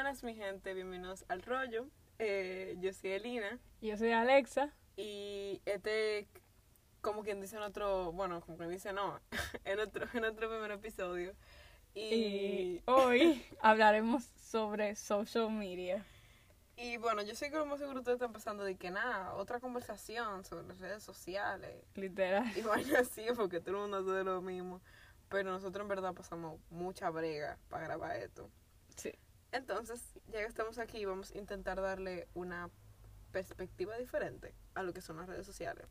Buenas, mi gente, bienvenidos al rollo. Eh, yo soy Elina Yo soy Alexa. y este, como quien dice en otro, bueno, como quien dice no, en otro, en otro primer episodio. Y Y, hoy hablaremos sobre social media. y bueno, yo sé que lo más seguro ustedes están pasando de que nada, otra conversación sobre las redes sociales Literal. y vaya así, porque todo el mundo hace lo mismo. Pero nosotros en verdad pasamos mucha brega para grabar esto. Sí. Entonces, ya que estamos aquí, vamos a intentar darle una perspectiva diferente a lo que son las redes sociales.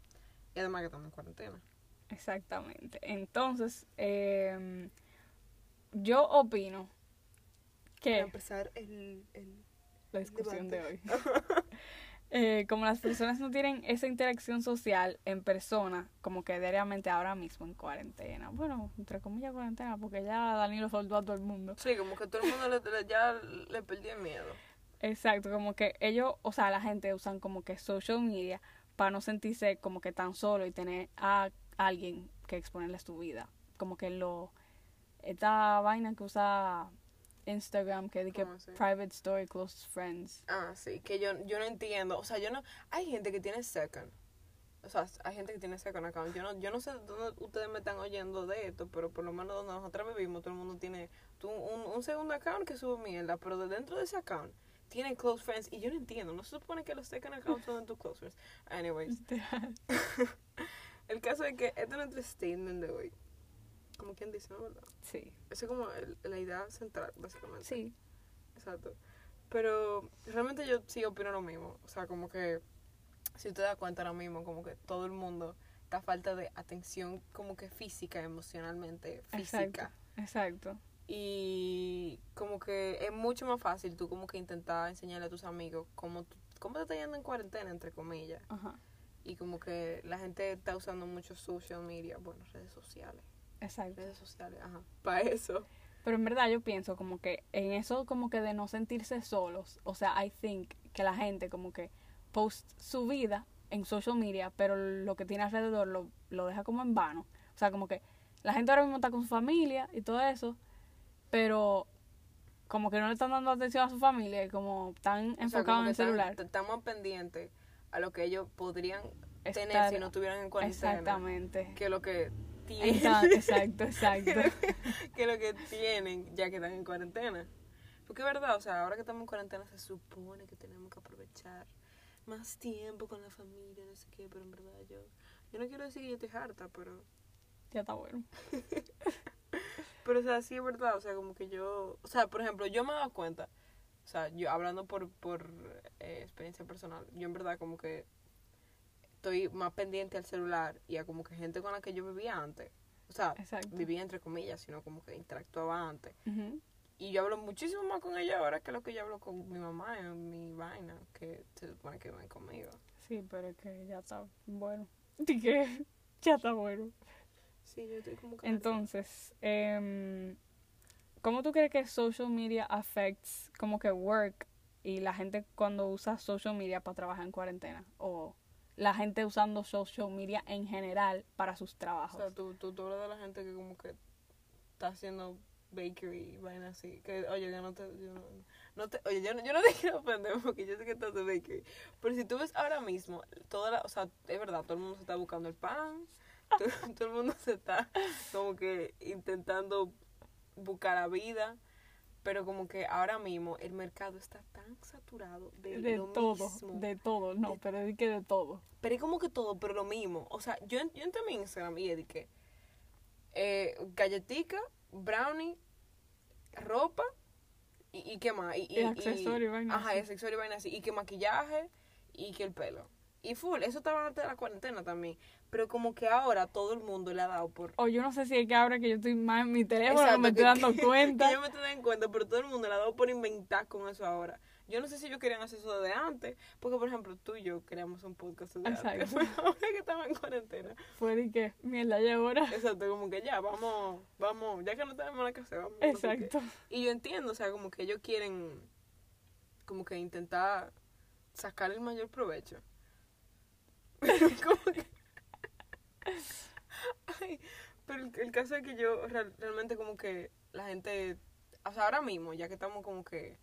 Y además que estamos en cuarentena. Exactamente. Entonces, em, yo opino Para que empezar el... el la discusión de hoy. eh, como las personas no tienen esa interacción social en persona, como que diariamente ahora mismo en cuarentena. Bueno, entre comillas cuarentena, porque ya Danilo soltó a todo el mundo. Sí, como que todo el mundo le- ya le perdió el miedo. Exacto, como que ellos, o sea, la gente usan como que social media para no sentirse como que tan solo y tener a alguien que exponerle su vida. Como que lo, esta vaina que usa Instagram, que dice que ¿Cómo así? private story, close friends. Ah, sí, que yo, yo no entiendo. O sea, yo no... Hay gente que tiene second. O sea, hay gente que tiene second account. Yo no, yo no sé dónde ustedes me están oyendo de esto, pero por lo menos donde nosotros vivimos, todo el mundo tiene tu- un, un segundo account que sube mierda, pero de dentro de ese account tiene close friends. Y yo no entiendo. No se supone que los second accounts son de tus close friends. Anyways, el caso es que este es nuestro statement de hoy. Como quien dice, ¿no? ¿Verdad? Sí, Esa es como el- la idea central, básicamente. sí, Exacto. Pero realmente yo sí opino lo mismo. O sea, como que si te das cuenta ahora mismo, como que todo el mundo está falta de atención como que física, emocionalmente física. exacto, exacto. Y como que es mucho más fácil tú como que intentar enseñarle a tus amigos cómo, cómo te está yendo en cuarentena, entre comillas. Ajá, Y como que la gente está usando mucho social media, bueno, redes sociales. Exacto. Redes sociales, ajá. Para eso. Pero en verdad yo pienso como que en eso como que de no sentirse solos, o sea, I think que la gente como que post su vida en social media, pero lo que tiene alrededor lo, lo deja como en vano. O sea, como que la gente ahora mismo está con su familia y todo eso, pero como que no le están dando atención a su familia y como están enfocados en el celular. están- Estamos pendientes a lo que ellos podrían tener si no estuvieran en cuarentena. Exactamente. Que lo que tienen. Exa- Exacto, exacto. que lo que tienen ya que están en cuarentena. Porque es verdad, o sea, ahora que estamos en cuarentena se supone que tenemos que aprovechar más tiempo con la familia, no sé qué, pero en verdad yo, yo no quiero decir que yo estoy harta, pero, Ya está bueno. pero o sea, sí es verdad, o sea, como que yo, o sea, por ejemplo, yo me he dado cuenta, o sea, yo hablando por, por eh, experiencia personal, yo en verdad como que estoy más pendiente al celular y a como que gente con la que yo vivía antes, o sea, Exacto. vivía entre comillas, sino como que interactuaba antes. Y yo hablo muchísimo más con ella ahora que lo que yo hablo con mi mamá en mi vaina, que se supone que ven conmigo. Sí, pero es que ya está bueno. ¿Y? Ya está bueno. Sí, yo estoy como que... Entonces, em, ¿cómo tú crees que social media affects como que work y la gente cuando usa social media para trabajar en cuarentena? O la gente usando social media en general para sus O trabajos. sea, tú, tú, tú hablas de la gente que como que está haciendo bakery vaina así. Que, oye, yo no te... Yo no, no te oye, yo no, yo no te quiero ofender porque yo sé que estás de bakery. Pero si tú ves ahora mismo, toda la... O sea, es verdad, todo el mundo se está buscando el pan. Todo, todo el mundo se está como que intentando buscar la vida. Pero como que ahora mismo el mercado está tan saturado de, de lo todo, mismo. de todo, no, De- pero es que de todo. Pero es como que todo, pero lo mismo. O sea, yo, yo entré a mi Instagram y dije, eh, galletica, brownie, ropa y, y qué más. Y, Y accesorio y vaina Ajá, y accesorio y vaina así. Y que maquillaje y que el pelo. Y full, eso estaba antes de la cuarentena también. Pero como que ahora todo el mundo le ha dado por... O yo no sé si es que ahora que yo estoy más en mi teléfono Exacto, me estoy que- dando que- cuenta. Que yo me estoy dando cuenta, pero todo el mundo le ha dado por inventar con eso ahora. Yo no sé si ellos querían hacer eso desde antes, porque por ejemplo tú y yo queríamos un podcast antes, Exacto. pero ahora que estamos en cuarentena. Fue de que, mierda, ya ahora. Exacto, como que ya, vamos, vamos, ya que no tenemos que hacer, vamos. no sé qué. Exacto. Y yo entiendo, o sea, como que ellos quieren, como que intentar sacar el mayor provecho. Pero como que... Ay, pero el, el caso es que yo real- realmente como que la gente, o sea, ahora mismo, ya que estamos como que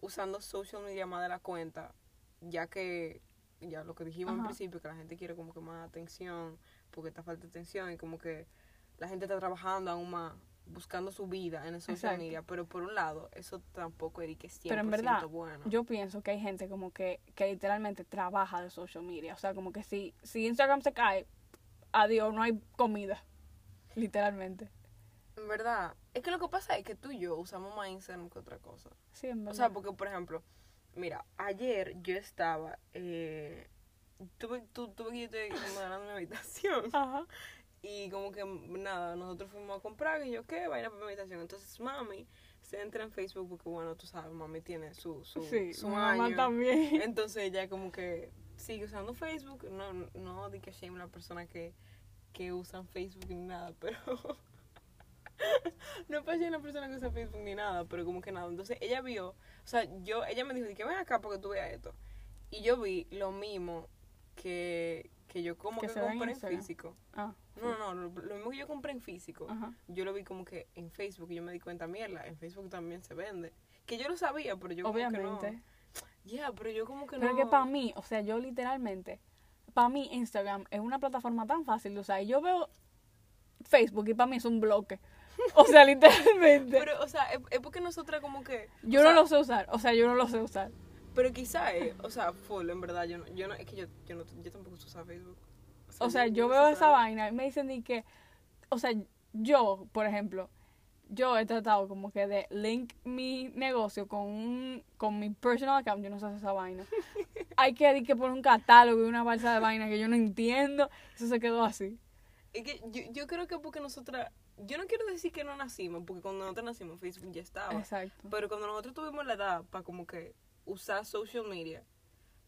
usando social media más de la cuenta, ya que, ya lo que dijimos al Ajá. principio, que la gente quiere como que más atención, porque está falta de atención y como que la gente está trabajando aún más, buscando su vida en el social Exacto. media, pero por un lado, eso tampoco es que 100% Pero en verdad, bueno. Yo pienso que hay gente como que, que literalmente trabaja de social media. O sea, como que si, si Instagram se cae, adiós, no hay comida. Literalmente. En verdad, es que lo que pasa es que tú y yo usamos más Instagram que otra cosa. Sí, en verdad. O sea, porque, por ejemplo, mira, ayer yo estaba, eh, tuve, tu, tuve que irte modelando mi habitación. Ajá. Y como que, nada, nosotros fuimos a comprar, y yo, ¿qué? Vaina para mi habitación. Entonces, mami se entra en Facebook porque, bueno, tú sabes, mami tiene su, su, Sí, su mamá año. también. Entonces ella como que sigue usando Facebook. No, no di que shame la persona que, que usan Facebook ni nada, pero... no shame la persona que usa Facebook ni nada, pero como que nada. Entonces ella vio, o sea, yo, ella me dijo, que ven acá para que tú veas esto. Y yo vi lo mismo que, que yo como Que que, compré en físico. Ah, No, no, no, lo, lo mismo que yo compré en físico. ajá. Yo lo vi como que en Facebook y yo me di cuenta, mierda, en Facebook también se vende. Que yo lo sabía, pero yo como que no. Obviamente. Ya, pero yo como que Pero no. es que para mí, o sea, yo literalmente, para mí Instagram es una plataforma tan fácil de usar. Y yo veo Facebook y para mí es un bloque. O sea, literalmente. Pero, o sea, es, es porque nosotras como que... yo no sea, lo sé usar. O sea, yo no lo sé usar. Pero quizá es, o sea, full, en verdad, yo no, yo no, es que yo, yo, no, yo tampoco uso Facebook. O sea, yo veo esa vaina y me dicen de que, o sea, yo, por ejemplo, yo he tratado como que de link mi negocio con un, con mi personal account, yo no sé esa vaina. Hay que, que poner un catálogo y una balsa de vaina que yo no entiendo, eso se quedó así. Es que yo, yo creo que porque nosotras, yo no quiero decir que no nacimos, porque cuando nosotros nacimos Facebook ya estaba. Exacto. Pero cuando nosotros tuvimos la edad para como que usar social media,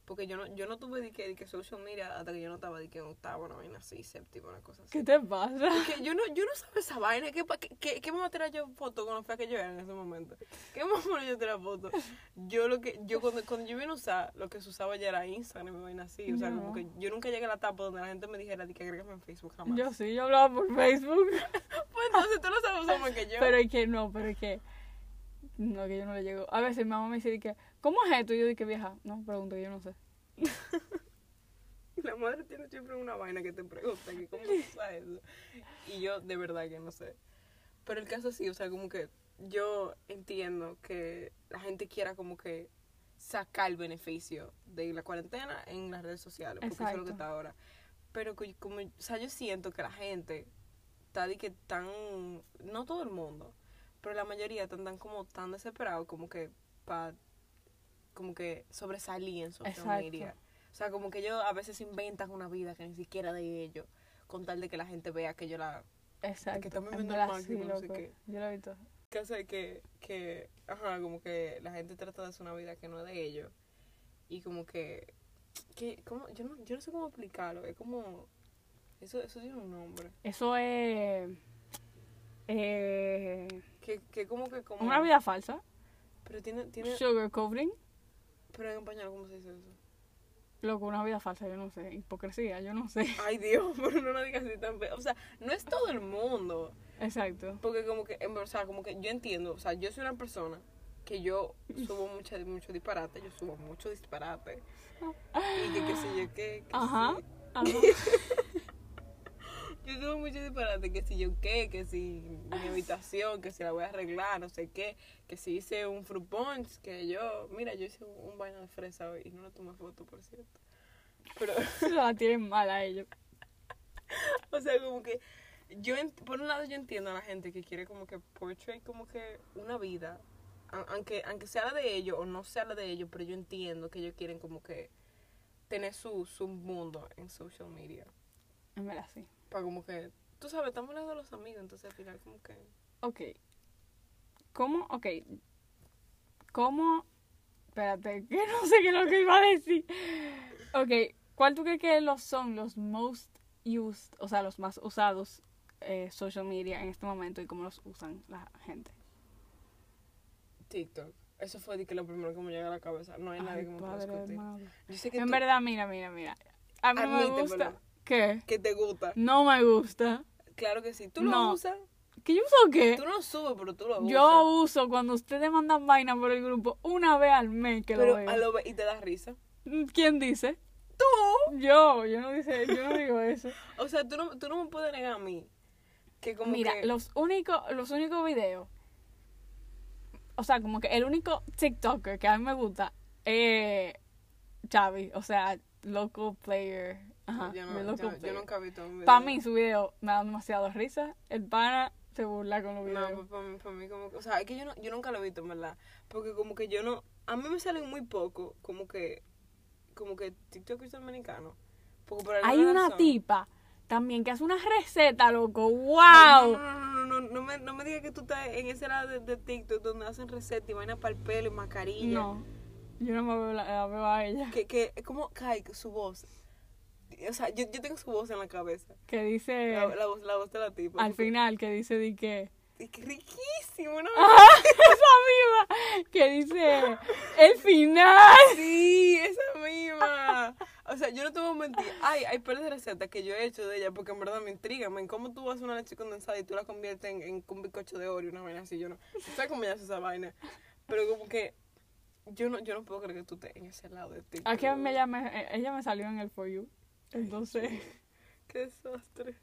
porque yo no, yo no tuve de que, de que social media hasta que yo no estaba de que en octavo, una vaina así, séptimo, una cosa así. ¿Qué te pasa? Que yo no, yo no sabía esa vaina. ¿Qué, qué, qué, qué me va a tirar yo foto con lo fea que yo era en ese momento? ¿Qué me va a yo tirar foto? Yo lo que, yo cuando, cuando yo vine a usar, lo que se usaba ya era Instagram y vaina así. O sea, No. como que yo nunca llegué a la etapa donde la gente me dijera de que agrégame en Facebook jamás. Yo sí, yo hablaba por Facebook. Pues entonces tú lo sabes usar más que yo. Pero es que no, pero es que. No, que yo no le llego. A veces mi mamá me dice que, ¿cómo es esto? Y yo digo, vieja, no, pregunto, yo no sé. La madre tiene siempre una vaina que te pregunta que cómo sabes eso. Y yo de verdad que no sé. Pero el caso sí, o sea, como que yo entiendo que la gente quiera como que sacar el beneficio de la cuarentena en las redes sociales, porque eso es lo que está ahora. Pero como, o sea, yo siento que la gente está de que tan, no todo el mundo, pero la mayoría están tan como tan desesperados como que para como que sobresalir en social Exacto. media. O sea, como que ellos a veces inventan una vida que ni siquiera de ellos, con tal de que la gente vea que yo la... Exacto. están en viviendo al máximo, sí, no sé loco. qué. Yo lo he visto. Que hace que, que, ajá, como que la gente trata de hacer una vida que no es de ellos. Y como que, que como, yo, no, yo no sé cómo explicarlo, es como... Eso, eso tiene un nombre. Eso es. Eh, Que, que como que como... una vida falsa. Pero tiene, tiene... Sugarcoating. Pero en español, ¿cómo se dice eso? Loco, una vida falsa, yo no sé. Hipocresía, yo no sé. Ay, Dios, pero no lo digas así tan feo. O sea, no es todo el mundo. Exacto. Porque como que, en- o sea, como que yo entiendo, o sea, yo soy una persona que yo subo mucha, mucho disparate, yo subo mucho disparate. Y que qué sé yo qué, Ajá. sí. Ajá. Yo subo mucho disparate, que si yo qué, que si mi habitación, que si la voy a arreglar, no sé qué, que si hice un fruit punch, que yo, mira, yo hice un, un vaina de fresa hoy y no le tomé foto, por cierto. Pero, la tienen mal a ellos. o sea, como que yo, por un lado yo entiendo a la gente que quiere como que portray como que una vida, aunque, aunque sea la de ellos o no sea la de ellos, pero yo entiendo que ellos quieren como que tener su, su mundo en social media. En verdad, sí. Para como que, tú sabes, estamos hablando de los amigos, entonces al final como que... Ok. ¿Cómo? Ok. ¿Cómo? Espérate, que no sé qué es lo que iba a decir. Ok. ¿Cuál tú crees que los son los most used, o sea, los más usados eh, social media en este momento y cómo los usan la gente? TikTok. Eso fue de que lo primero que me llega a la cabeza. No hay nadie Ay, que me pueda discutir. Yo sé que En tú- verdad, mira, mira, mira. A mí no me gusta. ¿Qué? que te gusta. No me gusta. Claro que sí. ¿Tú lo No. usas? ¿Que yo uso qué? Tú no subes, pero tú lo usas. Yo uso cuando ustedes mandan vaina por el grupo una vez al mes que pero lo veo. a lo ve- y te da risa. ¿Quién dice? Tú. Yo, yo no dice, yo no digo eso. O sea, tú no, tú no me puedes negar a mí. Que como Mira, que... los únicos, los únicos videos, o sea, como que el único TikToker que a mí me gusta es Chavi, o sea, local player. Ajá, yo, no, yo, nunca he visto un video. Para mí su video me da demasiado risa. El pana se burla con los No, videos. pues para mí, para mí como que... O sea, es que yo, no, yo nunca lo he visto, en verdad. Porque como que yo no... A mí me salen muy poco, como que... Como que TikTokers dominicanos. Porque por Hay una razón- tipa también que hace una receta, loco. No, ¡Wow! no, no, no, no, no me, no me digas que tú estás en ese lado de, de TikTok donde hacen recetas y vaina para el pelo y mascarilla. No, yo no me veo, la, la veo a ella. Que, que es como cae su voz. O sea, yo, yo tengo su voz en la cabeza. Que dice La, la voz, la voz de la tipa. al final, que dice de que... y que riquísimo, ¿no? esa misma que dice el final. Sí, esa misma. O sea, yo no te voy a mentir. Ay, hay par de recetas que yo he hecho de ella porque en verdad me intrigan. ¿Cómo tú haces una leche condensada y tú la conviertes en, en un bizcocho de Oreo, una vaina así? Yo no sé cómo ella hace esa vaina. Pero como que yo no, yo no puedo creer que tú estés en ese lado de ti. Aquí me llama, ella me salió en el For You. Entonces, Qué desastre.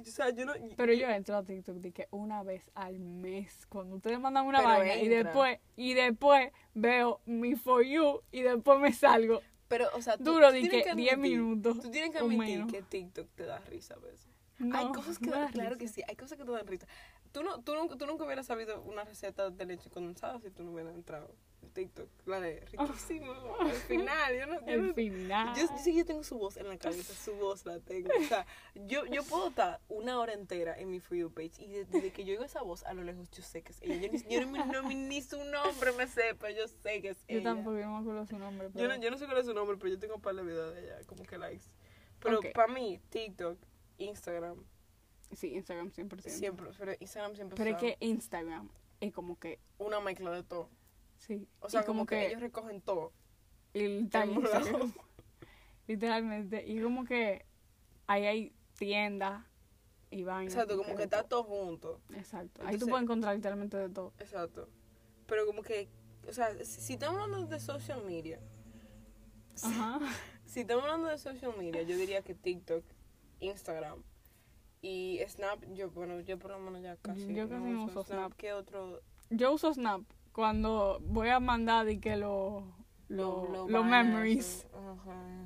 O sea, yo no... pero yo entro a TikTok de que una vez al mes, cuando ustedes mandan una vaina y después y después veo mi For You y después me salgo. Pero, o sea, tú, Duro tú de que admitir- 10 minutos Tú tienes que admitir que TikTok te da risa a veces. No, hay cosas que dan, da claro risa. que sí, hay cosas que te dan risa. Tú, no, tú, nunca, tú nunca hubieras sabido una receta de leche condensada si tú no hubieras entrado en TikTok. La de riquísimo, al final. Yo no, yo El no- final. yo, yo sí que yo tengo su voz en la cabeza, su voz la tengo. O sea, yo, yo puedo estar una hora entera en mi For You page y de- desde que yo oigo esa voz a lo lejos yo sé que es ella. Yo yo ni, no- ni su nombre me sé, pero yo sé que es yo ella. tampoco yo no me acuerdo su nombre. Yo Pero... no, yo no sé cuál es su nombre, pero yo tengo un par de videos de ella, como que likes. Pero Ok. para mí, TikTok, Instagram, Sí, Instagram 100%. siempre, pero Instagram siempre Pero es que Instagram es como que, una mezcla de todo. Sí. O sea, y como, que, ellos recogen todo. Y tal. Literalmente. Y como que ahí hay tiendas y vainas. Exacto, como que está todo. junto. Exacto. ahí tú puedes encontrar literalmente de todo. Exacto. Pero como que, o sea, si, si estamos hablando de social media, Ajá. si estamos hablando de social media, yo diría que TikTok, Instagram y Snap, yo, bueno, yo por lo menos ya casi, Yo casi no uso Snap. ¿Qué otro? Yo uso Snap cuando voy a mandar y que los lo, Lo- lo memories. Ajá.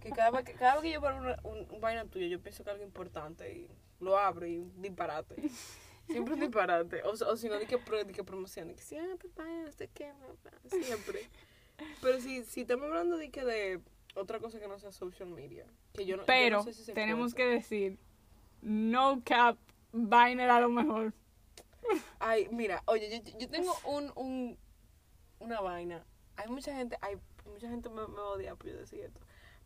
Que cada vez que, cada vez que yo una, un, un vaina tuyo, yo pienso que algo importante y lo abro y disparate. Siempre un disparate. O, o si no, di que, que. De que si, vaya, no sé qué, bla, bla, siempre. Pero si, si estamos hablando de que de otra cosa que no sea social media, que yo no, yo Pero no sé si se tenemos que cuenta. decir, no cap, Viner a lo mejor. Ay, mira, oye, yo, yo tengo un, un, una vaina. Hay mucha gente, hay mucha gente me, me odia por yo decir esto.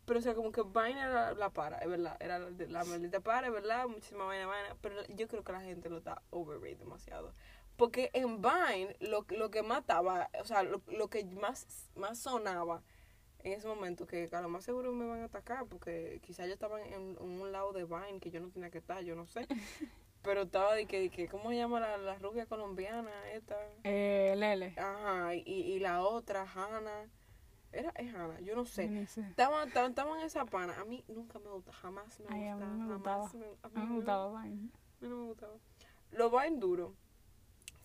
Pero o sea, como que vaina era la para, es verdad. Era la, la maldita para, es verdad. Muchísima vaina, vaina. Pero yo creo que la gente lo está overrated demasiado. Porque en Vine, lo, lo que mataba, o sea, lo, lo que más, más sonaba en ese momento, que a lo más seguro me van a atacar, porque quizás yo estaba en, en un lado de Vine que yo no tenía que estar, yo no sé. Pero estaba de que, de que ¿cómo se llama la, la rubia colombiana esta? Eh, Lele. Ajá, y, y la otra, Hannah. Era, es Hannah, yo no sé. Ni sé. Estaban, estaban, estaban en esa pana. A mí nunca me gusta, jamás me Ay, a gustaba. mí me jamás gustaba. me- A mí me gustaba Vine. a mí no me gustaba. Los Vine duros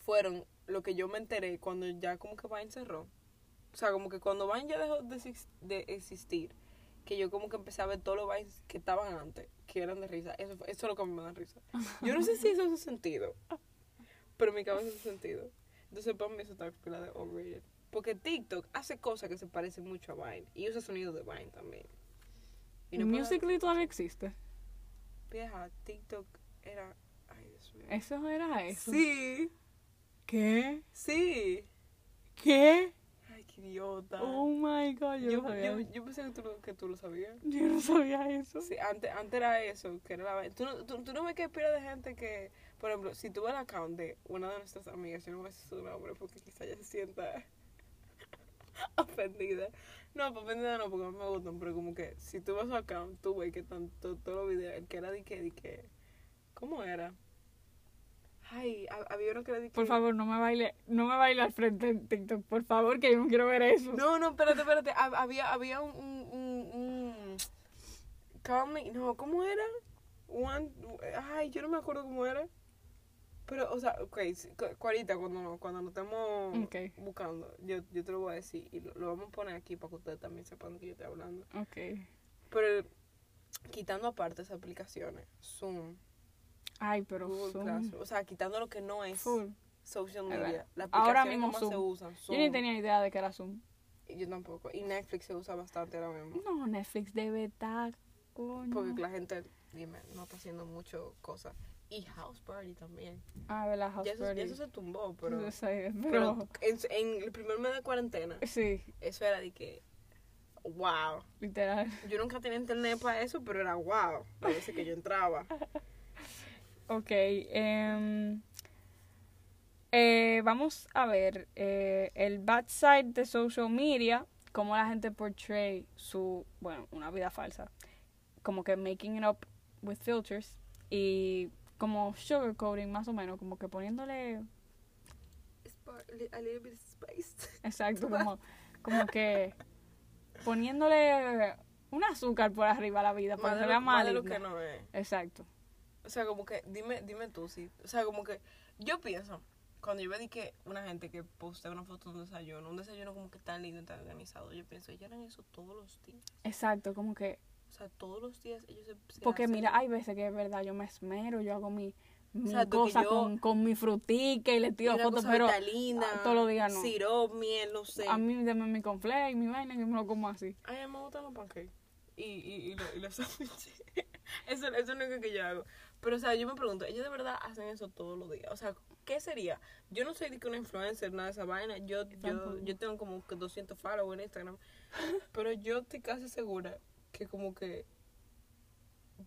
fueron lo que yo me enteré cuando ya como que Vine cerró. O sea, como que cuando Vine ya dejó de, de existir, que yo como que empecé a ver todos los Vines que estaban antes, que eran de risa. Eso, fue- eso es lo que a mí me da risa. Yo no sé si eso hace sentido, pero mi cabeza hace sentido. Entonces para mí eso está pila de overrated. Porque TikTok hace cosas que se parecen mucho a Vine y usa sonidos de Vine también. Y no Musical.ly todavía existe. Vieja, TikTok era... Ay, Dios mío. Eso era eso. Sí, ¿Qué? sí. ¿Qué? Idiota. Oh my god, yo, yo, no sabía. yo, yo pensé que tú, lo- que tú lo sabías. Yo no sabía eso. Sí, antes, antes era eso, que era la. ¿Tú, no- tú, tú no ves que pila de gente que, por ejemplo, si tú ves el account de una de nuestras amigas, yo no voy a decir su nombre porque quizá ella se sienta ofendida. No, pues ofendida no, porque a mí me gustan, pero como que si tú ves su account, tú ves que tanto todos los videos, el que era de que, de que, ¿cómo era? Ay, ha- había uno que le dije. Por favor, no me baile, no me baile al frente en TikTok, por favor, que yo no quiero ver eso. No, no, espérate, espérate. Hab- Había, había un, un, un, un- Call me- no, ¿cómo era? One, ay, yo no me acuerdo cómo era. Pero, o sea, ok, ahorita cuando, cuando nos estemos Ok. buscando, yo, yo te lo voy a decir y lo, lo vamos a poner aquí para que ustedes también sepan de qué yo estoy hablando. Ok. Pero, quitando aparte esas aplicaciones, Zoom, Ay, pero Google Zoom. Classroom, o sea, quitando lo que no es Full. social media, las Ahora mismo más se Zoom. usan, Yo ni Zoom. tenía idea de que era Zoom. Y Yo tampoco. Y Netflix se usa bastante ahora mismo. No, Netflix debe estar, coño. Porque la gente, dime, no está haciendo mucho cosas. Y House Party también. Ah, de la House Ya eso, Party. ya eso se tumbó, pero, sé, pero pero, en, en el primer mes de cuarentena, sí, eso era de que, wow. literal. Yo nunca tenía internet para eso, pero era wow. A veces que yo entraba. Ok, em, eh, vamos a ver eh, el bad side de social media, cómo la gente portray su, bueno, una vida falsa, como que making it up with filters y como sugarcoating más o menos, como que poniéndole, A little bit spiced. exacto, como, como que poniéndole un azúcar por arriba a la vida para que se vea es. Exacto. O sea, como que, dime, dime tú, sí. O sea, como que, yo pienso, cuando yo veo que una gente que postea una foto de un desayuno, un desayuno como que tan lindo y tan organizado, yo pienso, ellos harán eso todos los días. Exacto, como que O sea, todos los días ellos se. se Porque hacen- mira, hay veces que es verdad, yo me esmero, yo hago mi, mi Exacto, cosa yo- con, con mi frutica y le y tiro fotos, pero vitalina, ah, todos los días no. Sirop, miel, no sé. a mí dame mi conflay, mi vaina, que me lo como así. Ay, a mí me gustan los pancakes. Y, y, y, lo- y los sándwiches. eso, eso es lo único que yo hago. Pero, o sea, yo me pregunto, ¿ellos de verdad hacen eso todos los días? O sea, ¿qué sería? Yo no soy de que una influencer, nada de esa vaina. Yo, yo, yo tengo como que 200 followers en Instagram. Pero yo estoy casi segura que como que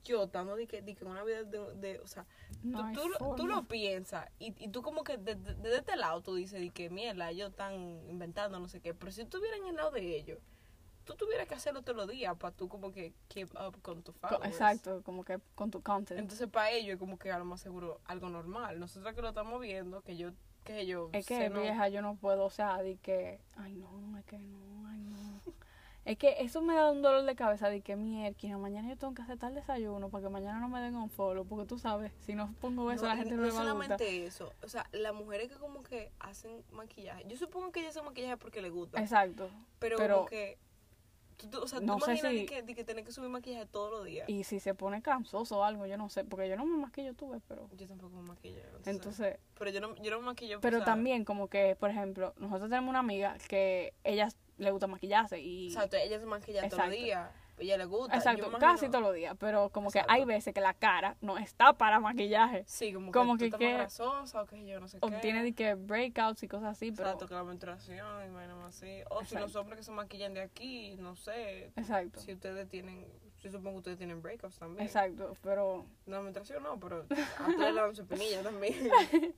yo estando de que, de que una vida de, de o sea, No tú, tú, lo- tú lo piensas y, y tú como que desde de, de este lado tú dices de que mierda, ellos están inventando no sé qué, pero si tú estuvieras en el lado de ellos, tú tuvieras que hacerlo todos los días para tú como que keep up con tu followers. Exacto, como que con tu content. Entonces para ellos es como que a lo más seguro algo normal. Nosotros que lo estamos viendo, que yo, que yo es que no- vieja, yo no puedo, o sea, de que, ay no, es que no, ay no. Es que eso me da un dolor de cabeza de que mierda, mañana yo tengo que hacer tal desayuno para que mañana no me den un follow, porque tú sabes, si no pongo eso No, la gente no, no le va a gustar. solamente eso, o sea, las mujeres que como que hacen maquillaje, yo supongo que ellas hacen maquillaje porque les gusta, Exacto. pero, pero- como que, tú, tú- o sea, no tú sé imaginas de si- que, de que tener que subir maquillaje todos los días. Y si se pone cansoso o algo, yo no sé, porque yo no me maquillo tuve, pero Yo tampoco me maquillo. Entonces, entonces, pero yo no, yo no me maquillo. pero también como que, por ejemplo, nosotros tenemos una amiga que ella le gusta maquillarse y Exacto, ella se maquilla todos los días. Ella le gusta. Exacto, casi todos los días, pero como que hay veces que la cara no está para maquillaje Sí, como, como que, que que- grasosa o que yo no sé o qué. tiene de que breakouts y cosas así, pero Exacto, que la menstruación y así. O si los hombres que se maquillan de aquí, no sé. exacto. Si ustedes tienen, yo supongo que ustedes tienen breakouts también. Exacto, pero No, menstruación no, pero a ustedes le dan su pinilla también.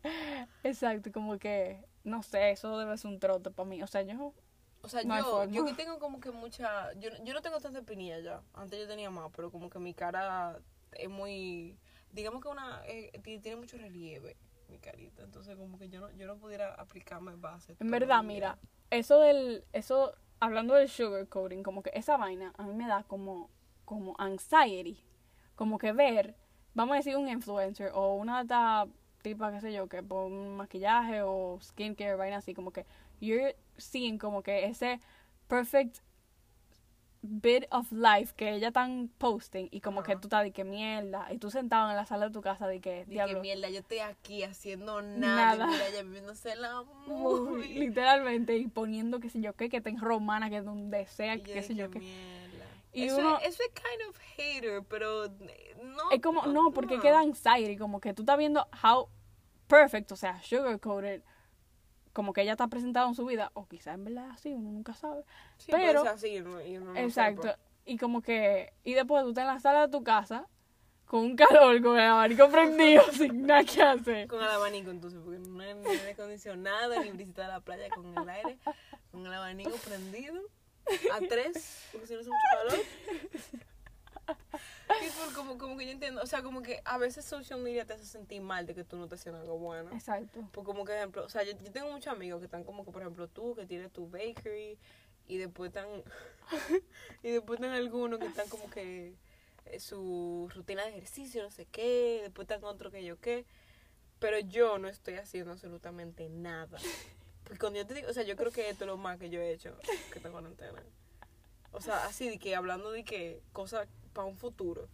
exacto, como que no sé, eso debe ser un trote para mí, o sea, yo O sea, No yo, yo que tengo como que mucha. Yo, yo no tengo tanta espinilla ya. Antes yo tenía más, pero como que mi cara es muy. Digamos que una. eh, ti- tiene mucho relieve mi carita. Entonces, como que yo no, yo no pudiera aplicarme base. En verdad, mira, eso del, eso, hablando del sugarcoating, como que esa vaina a mí me da como, como anxiety, como que ver, vamos a decir un influencer o una de estas tipa, qué sé yo, que por maquillaje o skincare, vaina así, como que you're seeing como que ese perfect bit of life que ella están posting y como que tú estás de que mierda y tú sentado en la sala de tu casa de que De que mierda, yo estoy aquí haciendo nada. Nada. Y mira, viviéndose la movie. literalmente y poniendo qué sé yo qué que te romana que donde sea qué sé yo qué mierda. Y eso, uno- es, eso es kind of hater, pero eh, no. es como no porque queda anxiety como que tú estás viendo how perfect o sea sugarcoated como que ella está presentada en su vida o quizás en verdad así uno nunca sabe Sí, pero- ser así, ¿no? Y uno no exacto sepa. y como que y después tú estás en la sala de tu casa con un calor con el abanico prendido sin nada que hacer Con el abanico, entonces, porque no hay ni aire acondicionado, ni brisa de la playa con el aire, con el abanico prendido, a tres, porque si no hace mucho calor. People, como, como que yo entiendo, o sea, como que a veces social media te hace sentir mal de que tú no estás haciendo algo bueno. Exacto. Pues como que ejemplo, o sea, yo, yo tengo muchos amigos que están como que, por ejemplo, tú que tienes tu bakery y después están, y después están algunos que están como que eh, su rutina de ejercicio, no sé qué, después están otros que yo qué, pero yo no estoy haciendo absolutamente nada. Porque cuando yo te digo, o sea, yo creo que esto es lo más que yo he hecho que esta cuarentena. O sea, así de que hablando de que cosas para un futuro,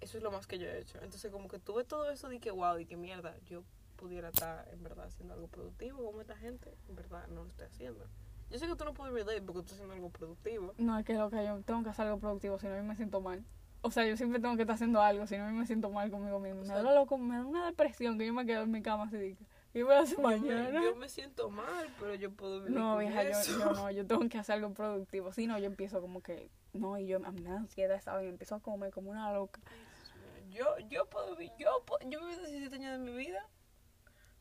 eso es lo más que yo he hecho. Entonces como que tuve todo eso de que, wow, de que mierda, yo pudiera estar en verdad haciendo algo productivo como esta gente, en verdad no lo estoy haciendo. Yo sé que tú no puedes relate porque tú estás haciendo algo productivo. No, es que lo que yo tengo que hacer algo productivo, si no a mí me siento mal. O sea, yo siempre tengo que estar haciendo algo, si no a mí me siento mal conmigo mismo. O Me sea, da, loco, me da una depresión que yo me quedo en mi cama así de ¿qué voy a hacer Yo me, mañana? yo me siento mal, pero yo puedo vivir No, con vieja, yo, eso. yo no, yo tengo que hacer algo productivo. Si no, yo empiezo como que, no, y yo a mí me da ansiedad, ¿sabes? Empiezo a comer como una loca. Yo, yo puedo vivir, yo, yo viví 17 años de mi vida.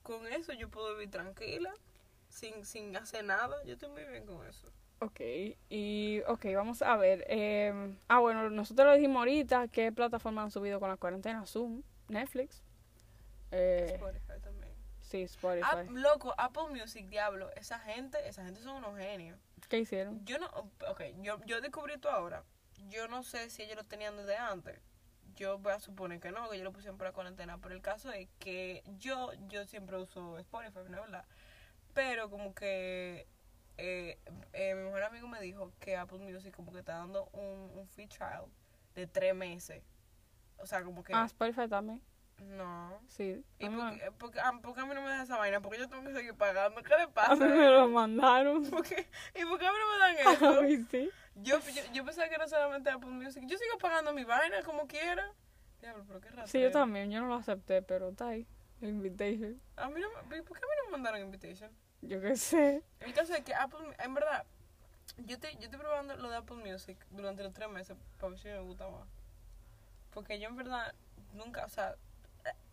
Con eso yo puedo vivir tranquila, sin, sin hacer nada. Yo estoy muy bien con eso. Ok, y ok, vamos a ver. eh, ah, bueno, nosotros lo dijimos ahorita, ¿qué plataforma han subido con la cuarentena? Zoom, Netflix. Eh, Spotify. Sí, Spotify. Ah, loco, Apple Music, diablo. Esa gente, esa gente son unos genios. ¿Qué hicieron? Yo no, ok, yo, yo descubrí esto ahora. Yo no sé si ellos lo tenían desde antes. Yo voy a suponer que no, que yo lo pusieron para cuarentena. Pero el caso es que yo, yo siempre uso Spotify, ¿no es verdad? Pero como que eh, eh, mi mejor amigo me dijo que Apple Music como que está dando un, un free trial de tres meses. O sea, como que... Ah, Spotify también. No. Sí. ¿Y A por, qué- por qué- ah, por qué a mí no me da esa vaina? Porque yo tengo que seguir pagando. ¿Qué le a pasa? mí me lo mandaron. ¿Por qué? ¿Y por qué a mí no me dan A eso? mí sí. Yo, yo, yo pensaba que era solamente Apple Music. Yo sigo pagando mi vaina como quiera. Diablo, pero qué raro. Sí, yo también. Yo no lo acepté, pero está ahí. El invitation. A mí no me, ¿Por qué a mí no me mandaron invitation? Yo qué sé. El caso es que Apple, en verdad, yo estoy, yo estoy probando lo de Apple Music durante los tres meses para ver si me gusta más. Porque yo en verdad nunca, o sea,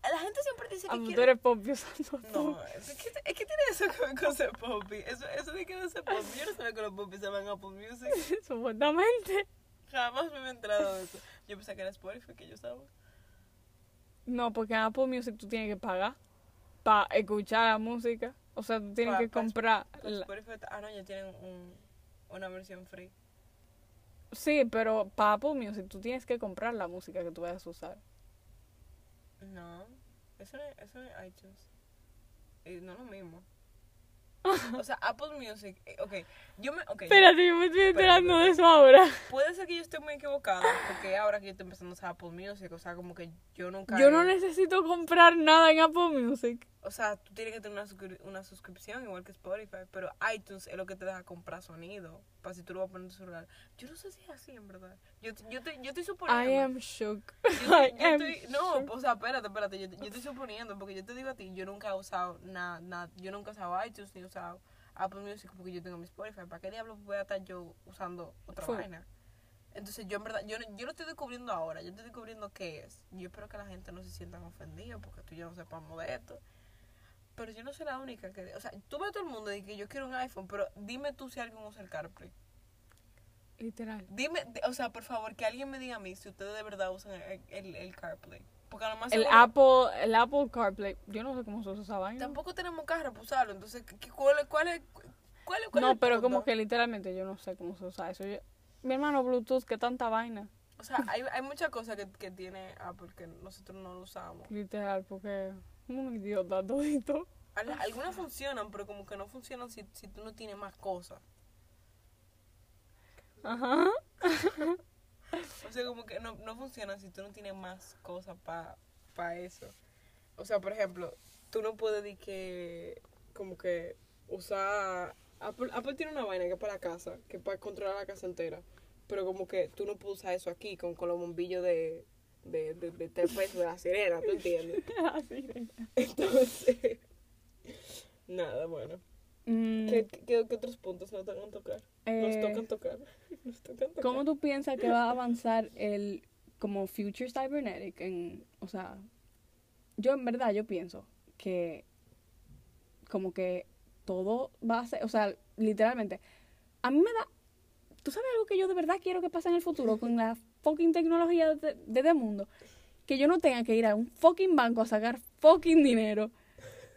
la- gente siempre dice que Ah, tú quiere... eres pop usando No, es que, es que tiene eso que ver con ser poppy. Eso, eso de que no ser poppy. Yo no sabía que los popis se llaman Apple Music. Supuestamente. Jamás me he enterado de eso. Yo pensé que era Spotify que yo usaba. No, porque en Apple Music tú tienes que pagar para escuchar la música. O sea, tú tienes Pa- que pa- comprar. La- Spotify, ah, no, ya tienen un, una versión free. Sí, pero para Apple Music tú tienes que comprar la música que tú vayas a usar. No, eso es, eso es iTunes. Y no es lo mismo. O sea, Apple Music, eh, ok, yo me, ok, Espérate, yo me estoy enterando de eso ahora. puede ser que yo esté muy equivocada, porque ahora que yo estoy empezando a usar Apple Music, o sea, como que yo nunca... Yo no he- necesito comprar nada en Apple Music. O sea, tú tienes que tener una, suscri- una suscripción igual que Spotify, pero iTunes es lo que te deja comprar sonido, para si tú lo vas a poner en tu celular. Yo no sé si es así, en verdad. Yo, yo, estoy- yo estoy suponiendo... I am shook. Yo, I yo am estoy, no, shook. o sea, espérate, espérate, yo, yo estoy suponiendo, porque yo te digo a ti, yo nunca he usado nada, nada, yo nunca he usado iTunes ni he usado Apple Music porque yo tengo mi Spotify, ¿para qué diablos voy a estar yo usando otra vaina? Entonces yo en verdad, yo, no- yo lo estoy descubriendo ahora, yo estoy descubriendo qué es. Yo espero que la gente no se sientan ofendidos porque tú y yo no sepamos de esto. Pero yo no soy la única que, o sea, tú ves a todo el mundo y que yo quiero un iPhone, pero dime tú si alguien usa el CarPlay. Literal. Dime, o sea, por favor, que alguien me diga a mí si ustedes de verdad usan el, el, el CarPlay. Porque a lo más El seguro- Apple, el Apple CarPlay, yo no sé cómo se usa esa vaina. Tampoco tenemos carro para usarlo, entonces, ¿qué- qué- ¿cuál, es- cuál, es, cuál, cuál es No, el pero punto? como que literalmente yo no sé cómo se usa eso. Yo- mi hermano Bluetooth, qué tanta vaina. O sea, hay, hay muchas cosas que, que tiene Apple que nosotros no lo usamos. Literal, porque un idiota todito. Al- Algunas funcionan, pero como que no funcionan si, si tú no tienes más cosas. Ajá. O sea, como que no, no funcionan si tú no tienes más cosas para eso. O sea, por ejemplo, tú no puedes decir que, como que, usar... Apple, Apple tiene una vaina que es para la casa, que es para controlar la casa entera. Pero como que tú no puedes usar eso aquí con, con los bombillos de, de, de, de tres pesos de la sirena, ¿tú entiendes? Así. Entonces, nada, bueno. Mm, ¿Qué, qué, qué otros puntos nos tocan tocar? Nos eh, tocan tocar. Nos tocan tocar. ¿Cómo tú piensas que va a avanzar el como future cybernetic en, o sea, yo en verdad yo pienso que como que todo va a ser, o sea, literalmente a mí me da ¿Tú sabes algo que yo de verdad quiero que pase en el futuro con la fucking tecnología de, de este mundo? Que yo no tenga que ir a un fucking banco a sacar fucking dinero.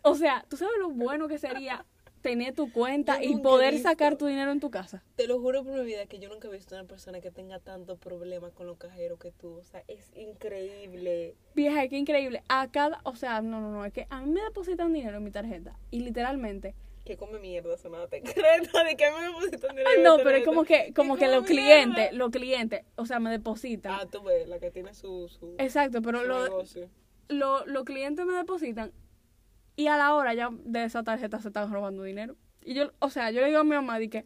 O sea, ¿tú sabes lo bueno que sería tener tu cuenta y poder visto. sacar tu dinero en tu casa? Te lo juro por mi vida que yo nunca he visto una persona que tenga tanto problema con los cajeros que tú. O sea, es increíble. Vieja, qué increíble. A cada, o sea, no, no, no, es que a mí me depositan dinero en mi tarjeta y literalmente, Que come mierda, sonaba te creta de que me pusiste dinero. no, pero es como que, como que los clientes, los clientes, o sea, me depositan. Ah, tú ves, la que tiene su, su, Exacto, pero lo, lo- los clientes me depositan y a la hora ya de esa tarjeta se están robando dinero. Y yo, o sea, yo le digo a mi mamá, di que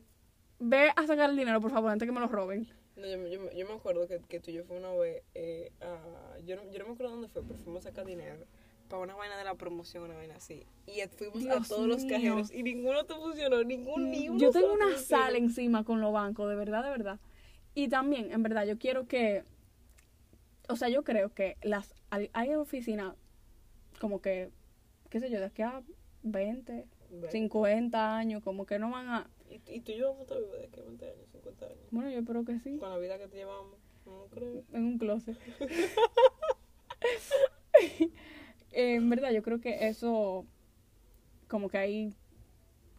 ve a sacar el dinero, por favor, antes que me lo roben. No, yo, yo, yo me acuerdo que, que tú y yo fuimos una vez, eh, a- yo, no, yo no me acuerdo dónde fue, pero fuimos a sacar dinero para una vaina de la promoción, una vaina así. Y fuimos a todos los cajeros y ninguno te funcionó, ningún, ni uno Yo tengo una funcionó. sala encima con los bancos, de verdad, de verdad. Y también, en verdad, yo quiero que, o sea, yo creo que las hay, hay oficinas como que, qué sé yo, de aquí a 20, Ve. 50 años, como que no van a... Y, y tú y yo vamos a de qué, 20 años, 50 años. Bueno, yo espero que sí, Con la vida que te llevamos, no creo. en un closet. Eh, en verdad, yo creo que eso, como que hay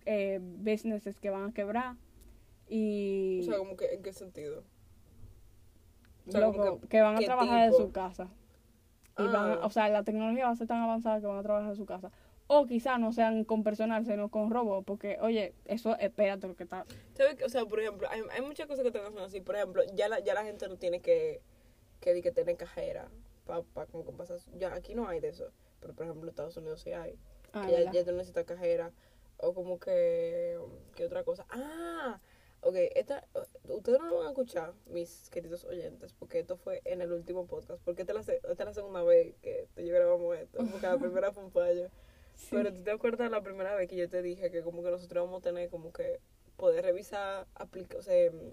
eh, businesses que van a quebrar y... O sea, como que, ¿en qué sentido? O sea, Loco, que, van a ¿qué trabajar de tipo? su casa. Y van, Ah. o sea, la tecnología va a ser tan avanzada que van a trabajar de su casa. O quizás no sean con personal, sino con robots, porque, oye, eso, espérate lo que está... O sea, por ejemplo, hay, hay muchas cosas que te son así. Por ejemplo, ya la, ya la gente no tiene que, que, que tener cajera para pa, como que pasar. Ya aquí no hay de eso. Pero, por ejemplo, en Estados Unidos sí hay. Ah, que ya, ya tú necesitas cajera. O como que. ¿Qué otra cosa? ¡Ah! Ok, esta, ustedes no lo van a escuchar, mis queridos oyentes, porque esto fue en el último podcast. Porque esta es la, esta es la segunda vez que tú y yo grabamos esto. Porque la primera fue un fallo. Sí. Pero tú te acuerdas la primera vez que yo te dije que como que nosotros vamos a tener como que poder revisar aplica o sea, mm,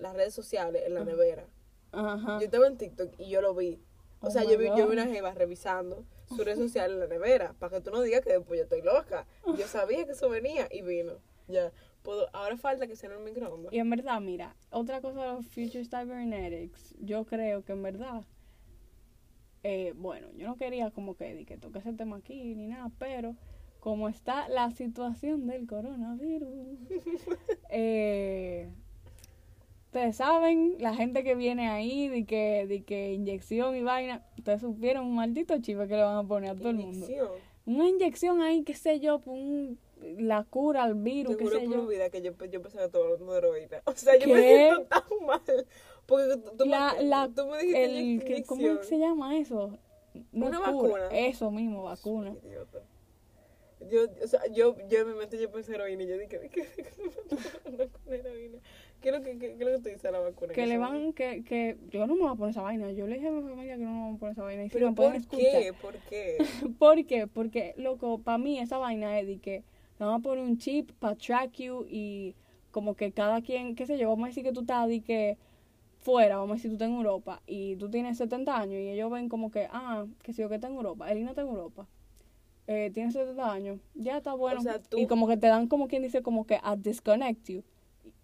las redes sociales en la nevera. Ajá. Yo estaba en TikTok y yo lo vi. O Oh sea, yo vi, yo vi una jeva revisando su red social en la nevera para que tú no digas que después yo estoy loca. Yo sabía que eso venía y vino. Ya. Puedo, ahora falta que sea en el microondas. Y en verdad, mira, otra cosa de los Future Cybernetics, yo creo que en verdad, eh, bueno, yo no quería como que, que toque ese tema aquí ni nada, pero como está la situación del coronavirus, eh, ustedes saben, la gente que viene ahí, de que, de que inyección y vaina, ustedes supieron un maldito chivo que le van a poner a todo el mundo. Inyección. Una inyección ahí, qué sé yo, por un- la cura al virus, Te qué sé yo. vida que yo, yo pensaba que estaba hablando de heroína. O sea, yo me ¿Qué? siento tan mal. Porque tú, tú la, me, la, tú me dijiste el, que- ¿cómo se llama eso? No Una es cura, vacuna. Eso mismo, vacuna. Soy idiota. Yo, o sea, yo, yo en mi mente yo pensé heroína y yo dije, ¿qué, qué, qué, con heroína? ¿Qué es lo que, qué, qué es lo que tú dices de la vacuna? Que le van, que, que yo no me voy a poner esa vaina. Yo le dije a mi familia que no me voy a poner esa vaina. Y si ¿Pero me pueden por escuchar. qué? ¿Por qué? ¿Por qué? Porque, loco, para mí esa vaina es de que te van a poner un chip para track you y como que cada quien, qué sé yo, vamos a decir que tú estás de que fuera, vamos a decir tú estás en Europa y tú tienes 70 años y ellos ven como que, ah, que sé yo, que está en Europa, Elina está en Europa. Eh, tiene 70 años, ya está bueno. sea, tú- Y como que te dan como quien dice como que a disconnect you.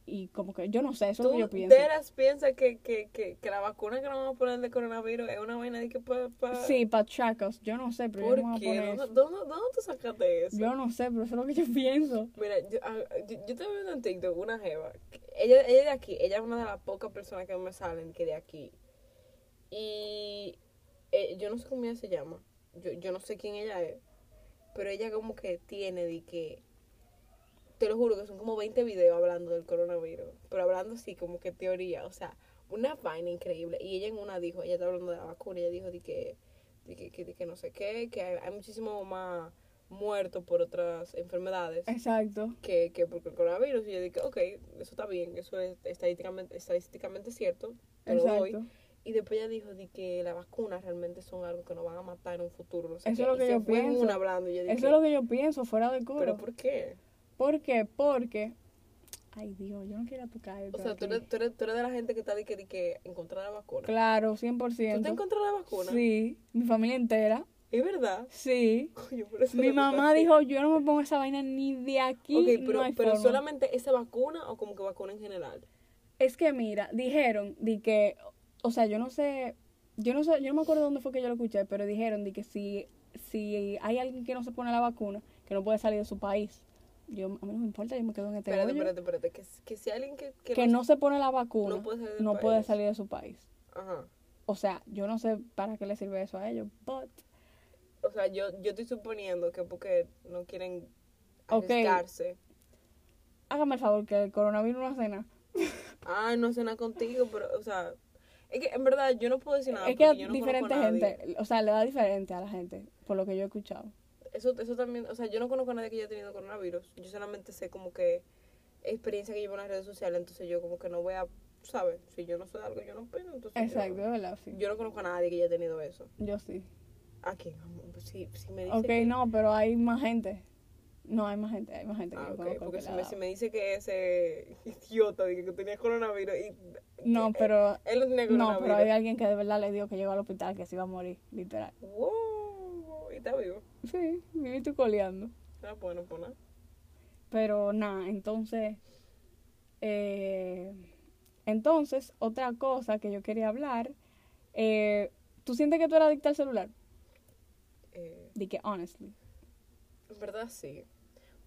Y, como que yo no sé, eso es lo ¿Tú que yo pienso. Deras piensas que, que, que, que la vacuna que nos vamos a poner de coronavirus es una vaina de que para... Pa... Sí, para us. Yo no sé, pero yo ¿Por no voy a qué? poner ¿Dónde, dónde, dónde tú sacaste eso? Yo no sé, pero eso es lo que yo pienso. Mira, yo, ah, yo, yo estaba viendo en TikTok una jeva. Ella, ella de aquí, ella es una de las pocas personas que me salen que de aquí. Y eh, yo no sé cómo ella se llama. Yo, yo no sé quién ella es. Pero ella como que tiene de que... Te lo juro que son como 20 videos hablando del coronavirus. Pero hablando así como que teoría. O sea, una vaina increíble. Y ella en una dijo, ella está hablando de la vacuna. Ella dijo de que, de que, que, de que no sé qué. Que hay, hay muchísimo más muertos por otras enfermedades Exacto. que, que porque el coronavirus. Y yo dije, ok, eso está bien, eso es estadísticamente, estadísticamente cierto, te lo doy. Exacto. Y después ella dijo de que las vacunas realmente son algo que nos van a matar en un futuro. No sé Eso es lo que yo pienso. una hablando. Y yo dije, Eso es lo que yo pienso, fuera de coro. ¿pero por qué? ¿Por qué? Porque. Ay, Dios, yo no quiero tocar O sea, tú eres, tú, eres, tú eres de la gente que está de que, de que encontrar la vacuna. Claro, ¿Tú te 100%. encontraste la vacuna? Sí, mi familia entera. ¿Es verdad? Sí. Coño, Mi mamá dijo, yo no me pongo esa vaina ni de aquí. Ok, pero, no hay pero forma". solamente esa vacuna o como que vacuna en general. Es que mira, dijeron de que, o sea, yo no sé, yo no sé, yo no me acuerdo dónde fue que yo lo escuché, pero dijeron de que si, si hay alguien que no se pone la vacuna, que no puede salir de su país. Yo, a mí no me importa, yo me quedo en este Espérate, hoyo. espérate, espérate. Que, que si alguien que, que, que no se pone la vacuna, no puede salir del no puede país. salir de su país. Ajá. O sea, yo no sé para qué le sirve eso a ellos, but O sea, yo, yo estoy suponiendo que porque no quieren arriesgarse. hágame el favor que el coronavirus no hace nada. Ay, no nada contigo, pero, o sea, es que en verdad yo no puedo decir nada. es que yo no diferente gente, o sea, le da diferente a la gente, por lo que yo he escuchado. Eso, eso también, o sea, yo no conozco a nadie que haya tenido coronavirus. Yo solamente sé como que experiencia que llevo en las redes sociales, entonces yo como que no voy a, ¿sabes? Si yo no sé de algo, yo no opino, entonces yo- Exacto, es verdad, sí. Yo, no conozco a nadie que haya tenido eso. Yo sí. ¿A quién? Pues Si, si me dice Ok, que- no, pero hay más gente. No, hay más gente, hay más gente que Ah, yo ok, conozco porque que si me, si me dice que ese idiota dije que tenía coronavirus y No, pero él no tenía no, pero hay alguien que de verdad le dio que llegó al hospital que se iba a morir, literal. Wow, y está vivo. Sí, viviste coleando. Ah, bueno, pues nada. Pero nada, entonces, eh, entonces, otra cosa que yo quería hablar, eh, ¿tú sientes que tú eras adicta al celular? Eh, Di que, honestly. en verdad sí.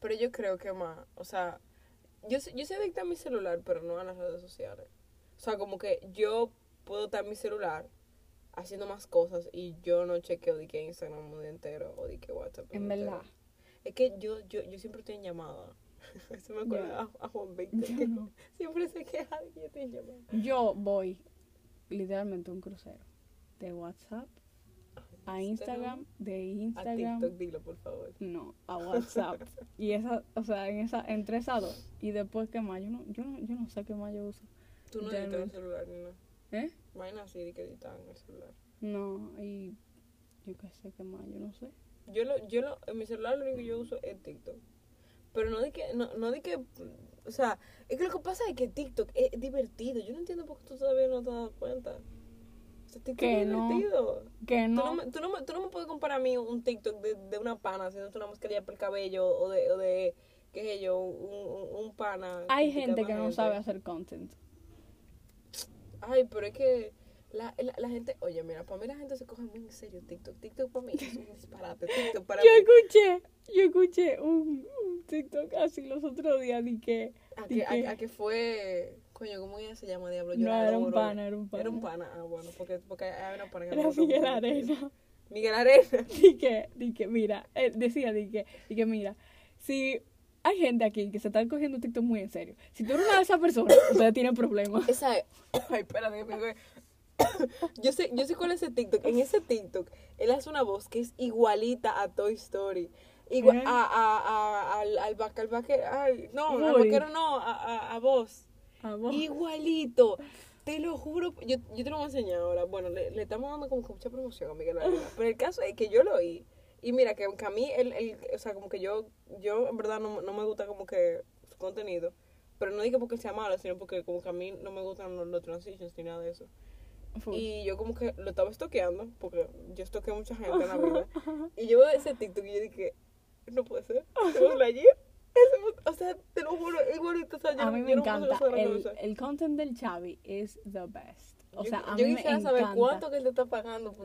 Pero yo creo que más, o sea, yo, yo soy adicta a mi celular, pero no a las redes sociales. O sea, como que yo puedo estar en mi celular haciendo más cosas y yo no chequeo de que Instagram un día entero o de que WhatsApp. En entero. verdad. Es que yo, yo, yo siempre estoy en llamada. Eso me acuerda a, a Juan Víctor. Que no. Siempre se queja de que yo estoy en llamada. Yo voy literalmente a un crucero de WhatsApp a Instagram, de A Instagram, TikTok, dilo, por favor. no, a WhatsApp. y esa, o sea, en esa, entre esas dos. Y después, ¿qué más? Yo no, yo no, yo no sé qué más yo uso. Tú no celular ni nada. ¿Eh? Vaina así de que editan el celular. No, y yo qué sé qué más, yo no sé. Yo lo, yo lo, en mi celular lo único que yo uso es TikTok. Pero no de que, no, no de que, o sea, es que lo que pasa es que TikTok es divertido. Yo no entiendo por qué tú todavía no te has dado cuenta. O sea, TikTok Que es no. divertido. Que Tú, no no, me, tú, no me, tú no me puedes comparar a mí un TikTok de, de una pana haciéndose una mascarilla por el cabello o de, o de qué sé yo, un, un, un pana. hay gente que no gente. sabe hacer content. Ay, pero es que la, la, la gente, oye, mira, para mí la gente se coge muy en serio TikTok. TikTok para mí es un disparate. TikTok para Yo mí. escuché, yo escuché un, un TikTok así los otros días y que ¿A ¿Y que, qué? a, a que fue, coño, ¿cómo ella se llama, Diablo? no Yo la era un pana, era un pana. Era un pana, ah, bueno, porque, porque hay una pana que Era. Miguel Arena. Miguel Arena. Di que, di que, mira, él decía, di que, di que, mira, si hay gente aquí que se está cogiendo TikTok muy en serio, si tú eres una de esas personas, ustedes tienen problemas. Esa es, ay, espérate, voy. Yo sé, yo sé cuál es ese TikTok. En ese TikTok, él hace una voz que es igualita a Toy Story. Igual, ¿Eh? a, a, a, al, al, al vaquero, ay, no, al Uy. vaquero no, a, a, a vos. Ah, vos. Igualito. Te lo juro. Yo, yo te lo voy a enseñar ahora. Bueno, le, le estamos dando como que mucha promoción a Miguel. Pero el caso es que yo lo oí. Y mira, que, que a mí, el, el, o sea, como que yo, yo en verdad no, no me gusta como que su contenido. Pero no digo porque sea malo, sino porque como que a mí no me gustan los, los transitions ni nada de eso. Full. Y yo como que lo estaba estoqueando, porque yo estoqueo a mucha gente en la vida. y yo veo ese TikTok y yo dije, no puede ser. ¿Tengo un ayer? O sea, te lo juro, igualito. O sea, yo, a mí yo me no encanta, el, el content del Chavi es the best. O Yo- sea, a yo mí me quisiera encanta. saber cuánto que él te está pagando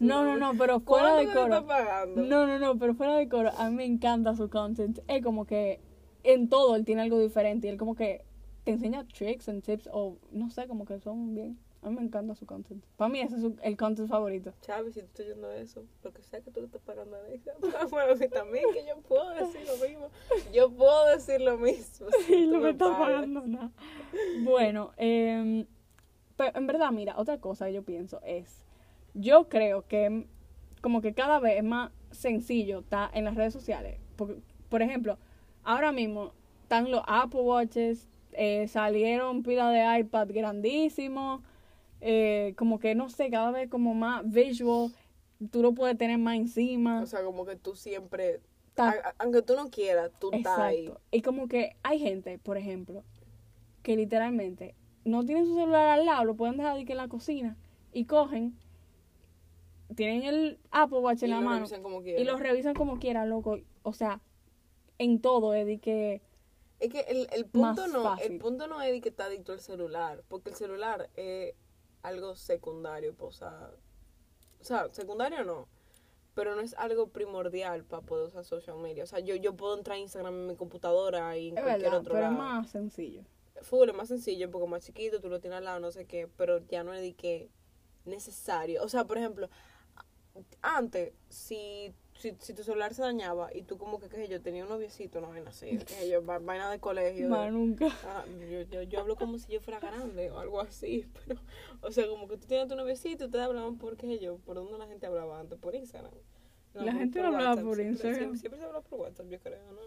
No, no, no, pero fuera ¿Cuánto de te está coro. pagando? No, no, no, pero fuera de coro, a mí me encanta su content. Es como que en todo él tiene algo diferente y él como que te enseña tricks and tips o no sé, como que son bien. A mí me encanta su content. Para mí ese es su- el content favorito. Chávez, si tú estás oyendo eso, lo que sea que tú le estás pagando a Alexa, bueno, a mí también, que yo puedo decir lo mismo. Yo puedo decir lo mismo. si Y no me está pagas. pagando nada. Bueno, eh, pero en verdad, mira, otra cosa que yo pienso es, yo creo que mm, como que cada vez es más sencillo estar en las redes sociales. Porque, por ejemplo, ahora mismo están los Apple Watches, eh, salieron pila de iPad grandísimos, eh, como que no sé, cada vez como más visual, tú lo puedes tener más encima. O sea, como que tú siempre, Ta- aunque tú no quieras, tú estás ahí. Exacto. Y como que hay gente, por ejemplo, que literalmente no tienen su celular al lado, lo pueden dejar de que en la cocina y cogen, tienen el Apple Watch Y en la mano y quieran. lo revisan como quieran, loco. O sea, en todo es de que Es que el, el punto no, fácil. el punto no es de que está adicto al celular, porque el celular es algo secundario, pues, o sea, o sea, secundario no, pero no es algo primordial para poder usar social media. O sea, yo, yo puedo entrar a Instagram en mi computadora y en Es cualquier verdad, otro pero es lado. más sencillo. Full, es más sencillo, un poco más chiquito, tú lo tienes al lado, no sé qué, pero ya no es de que necesario. O sea, por ejemplo, antes, si, si, si tu celular se dañaba y tú como que, qué sé yo, tenía un noviecito, una vaina así, qué sé yo, va- vaina de colegio. Más nunca. Ah, yo, yo, yo hablo como si yo fuera grande o algo así, pero, o sea, como que tú tenías tu noviecito y ustedes hablaban por qué yo, por dónde la gente hablaba antes, por Instagram. La gente no hablaba por siempre- Instagram. Siempre, siempre se hablaba por WhatsApp, yo creo, ¿no?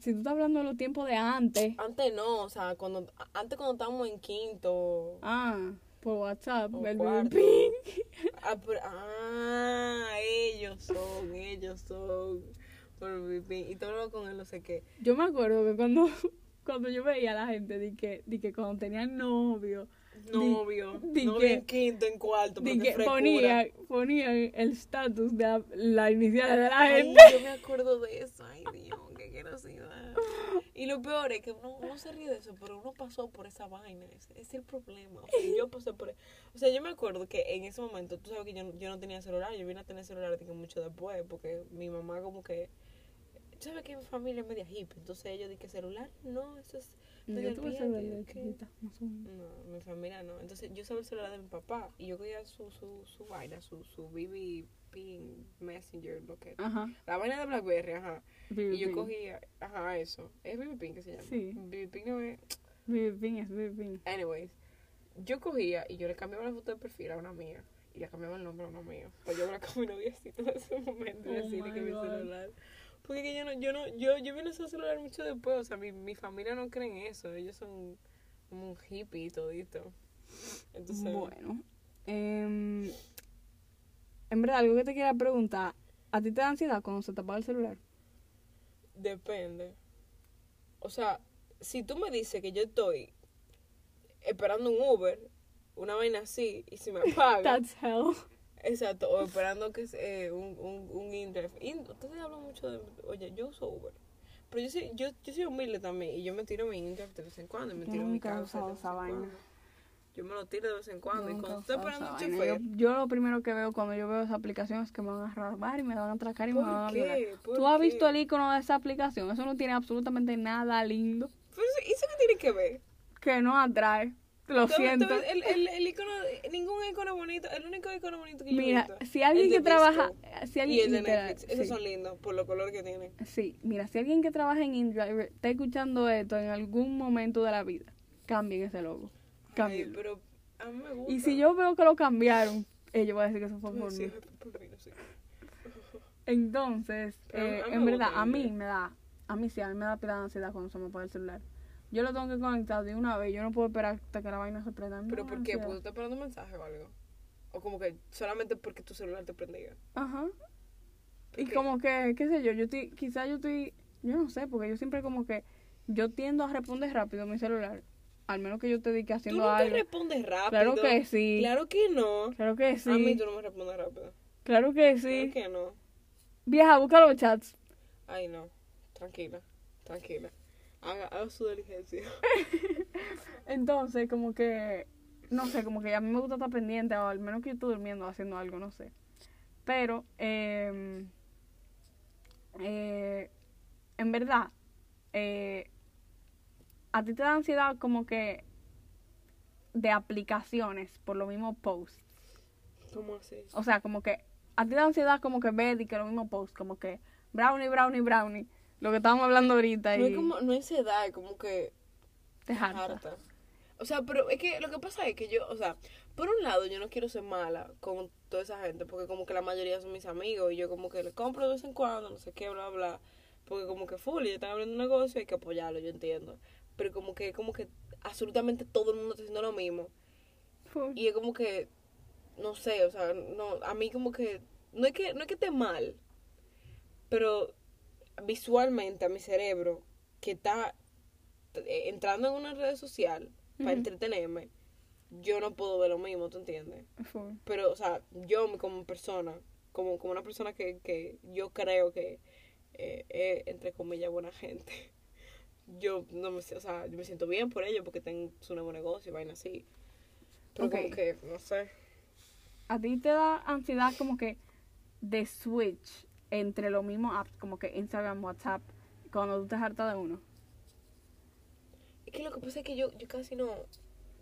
Si tú estás hablando de los tiempos de antes. Antes no, o sea, cuando, antes cuando estábamos en quinto, Ah, por WhatsApp. El ah, pero- ah, ellos son, ellos son, por y todo con él no sé qué. Yo me acuerdo que cuando, cuando yo veía a la gente de que, de que cuando tenían novio, Novio, di novio que- en quinto, en cuarto, que frescura. ponían, ponían el estatus de la, la inicial de la Ay, gente. yo me acuerdo de eso. Ay, Dios. Y lo peor es que uno, uno se ríe de eso, pero uno pasó por esa vaina. Ese es el problema. O sea, yo pasé por. O sea, yo me acuerdo que en ese momento, tú sabes que yo, yo no tenía celular. Yo vine a tener celular digo, mucho después, porque mi mamá, como que. Tú sabes que mi familia es media hippie. Entonces ellos dije celular, no, eso es. Yo tuve celular de chiquita, más o menos. No, mi familia no. Entonces yo usaba el celular de mi papá y yo cogía su, su, su vaina, su, su BB Ping Messenger, lo que Ajá. La vaina de Blackberry, ajá. Y yo cogía, ajá, eso. ¿Es BB Ping que se llama? Sí. BB no es. BB Ping es BB Ping. Anyways, yo cogía y yo le cambiaba la foto de perfil a una mía y le cambiaba el nombre a una mía. Pues yo hablaba con mi noviecito en ese momento y Oh decirle que my mi celular. Porque que yo no, yo no, yo, yo vine a usar celular mucho después, o sea, mi, mi familia no cree en eso, ellos son como un hippie y todito. Entonces, Bueno, em, en verdad, algo que te quería preguntar, ¿a ti te da ansiedad cuando se te apaga el celular? Depende. O sea, si tú me dices que yo estoy esperando un Uber, una vaina así, y si me apaga, That's hell. exacto, o esperando que se- eh, un, un, un InDrive. In- Ustedes hablan mucho de, oye, yo uso Uber, pero yo soy, yo, yo soy humilde también, y yo me tiro mi InDrive de vez en cuando, y me Yo tiro mi causa esa vaina. cuando. Yo me lo tiro de vez en cuando, y cuando estoy esperando un chofer, Yo, yo lo primero que veo cuando yo veo esa aplicación es que me van a robar y me van a atracar y me van a ¿por violar. ¿Tú has visto el icono de esa aplicación? Eso no tiene absolutamente nada lindo Pero eso, ¿eso qué tiene que ver? que no atrae. Lo Tú- siento. El, el, el icono, ningún icono bonito, el único icono bonito que yo he Mira, visto. si alguien que trabaja, si y alguien el de Netflix, esos sí. son lindos por los colores que tienen. Sí, mira, si alguien que trabaja en InDriver está escuchando esto en algún momento de la vida, cambien ese logo. Ay, pero a mí me gusta. Y si yo veo que lo cambiaron, ellos van a decir que eso fue por Sí, mí. por mí, no sé. Entonces, eh, en verdad, a mí me da, a mí sí, a mí me da pila de ansiedad cuando se me apaga el celular. Yo lo tengo que conectar de una vez, yo no puedo esperar hasta que la vaina se prenda. ¿Pero por qué? ¿Porque estás esperando un mensaje o algo? O como que solamente porque tu celular te prendía. Ajá. Y qué? como que, qué sé yo, yo estoy, quizás yo estoy, yo no sé, porque yo siempre como que, yo tiendo a responder rápido mi celular. Al menos que yo te dedique Tú haciendo no te algo. respondes rápido. Claro que sí. Claro que no. Claro que sí. A mí tú no me respondes rápido. Claro que sí. Claro que no. Vieja, busca los chats. Ay, no. Tranquila. Tranquila. Haga, haga su diligencia. Entonces, como que, no sé, como que a mí me gusta estar pendiente, o al menos que yo estoy durmiendo haciendo algo, no sé. Pero, eh, eh, en verdad, eh, a ti te da ansiedad como que de aplicaciones por los mismos posts. ¿Cómo así? O sea, como que a ti te da ansiedad como que ver y que los mismos posts, como que brownie, brownie, brownie. Lo que estábamos hablando ahorita No y es como, no es edad, es como que te harta. O sea, pero es que lo que pasa es que yo, o sea, por un lado yo no quiero ser mala con toda esa gente, porque como que la mayoría son mis amigos y yo como que les compro de vez en cuando, no sé qué, bla, bla, porque como que full, y están abriendo un negocio, hay que apoyarlo, yo entiendo. Pero como que, como que absolutamente todo el mundo está haciendo lo mismo. Full. Y es como que, no sé, o sea, no, a mí como que, no es que, no es que esté mal, pero visualmente a mi cerebro, que está eh, entrando en una red social para entretenerme, yo no puedo ver lo mismo, ¿tú entiendes? Full. Pero, o sea, yo como persona, como, como una persona que, que yo creo que eh, es, entre comillas, buena gente, yo no me, o sea, yo me siento bien por ellos porque tienen su nuevo negocio y vaina así. Pero como Ok. que, no sé. ¿A ti te da ansiedad como que de switch entre los mismos apps, como que Instagram, WhatsApp, cuando tú te hartas de uno? Es que lo que pasa es que yo, yo casi no,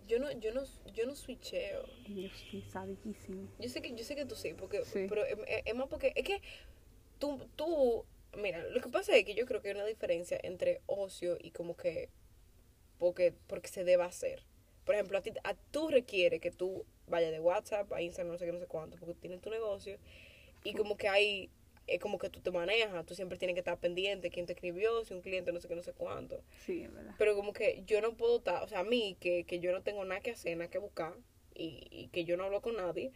yo no, yo no, yo no switcheo. Yo sadísimo. Yo sé que, yo sé que tú sí, porque, Sí. pero es, es- es más porque, es que tú, tú, mira, lo que pasa es que yo creo que hay una diferencia entre ocio y como que, porque, porque se deba hacer. Por ejemplo, a ti, a tú requiere que tú vayas de WhatsApp a Instagram, no sé qué, no sé cuánto, porque tienes tu negocio y como que hay, es como que tú te manejas, tú siempre tienes que estar pendiente, quién te escribió, si un cliente, no sé qué, no sé cuánto. Sí, es verdad. Pero como que yo no puedo estar, o sea, a mí, que, que yo no tengo nada que hacer, nada que buscar, y, y que yo no hablo con nadie,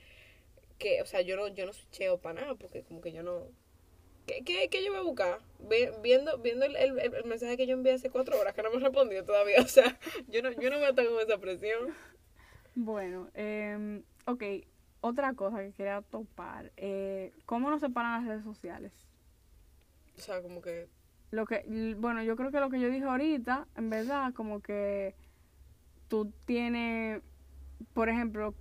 que, o sea, yo no, yo no switcheo para nada, porque como que yo no... ¿Qué, qué, qué yo voy a buscar? Viendo viendo el, el, el mensaje que yo envié hace cuatro horas, que no me ha respondido todavía, o sea, yo no, yo no voy a estar con esa presión. Bueno, eh, ok, otra cosa que quería topar. Eh, ¿Cómo nos separan las redes sociales? O sea, como que... Lo que, bueno, yo creo que lo que yo dije ahorita, en verdad, como que tú tienes, por ejemplo,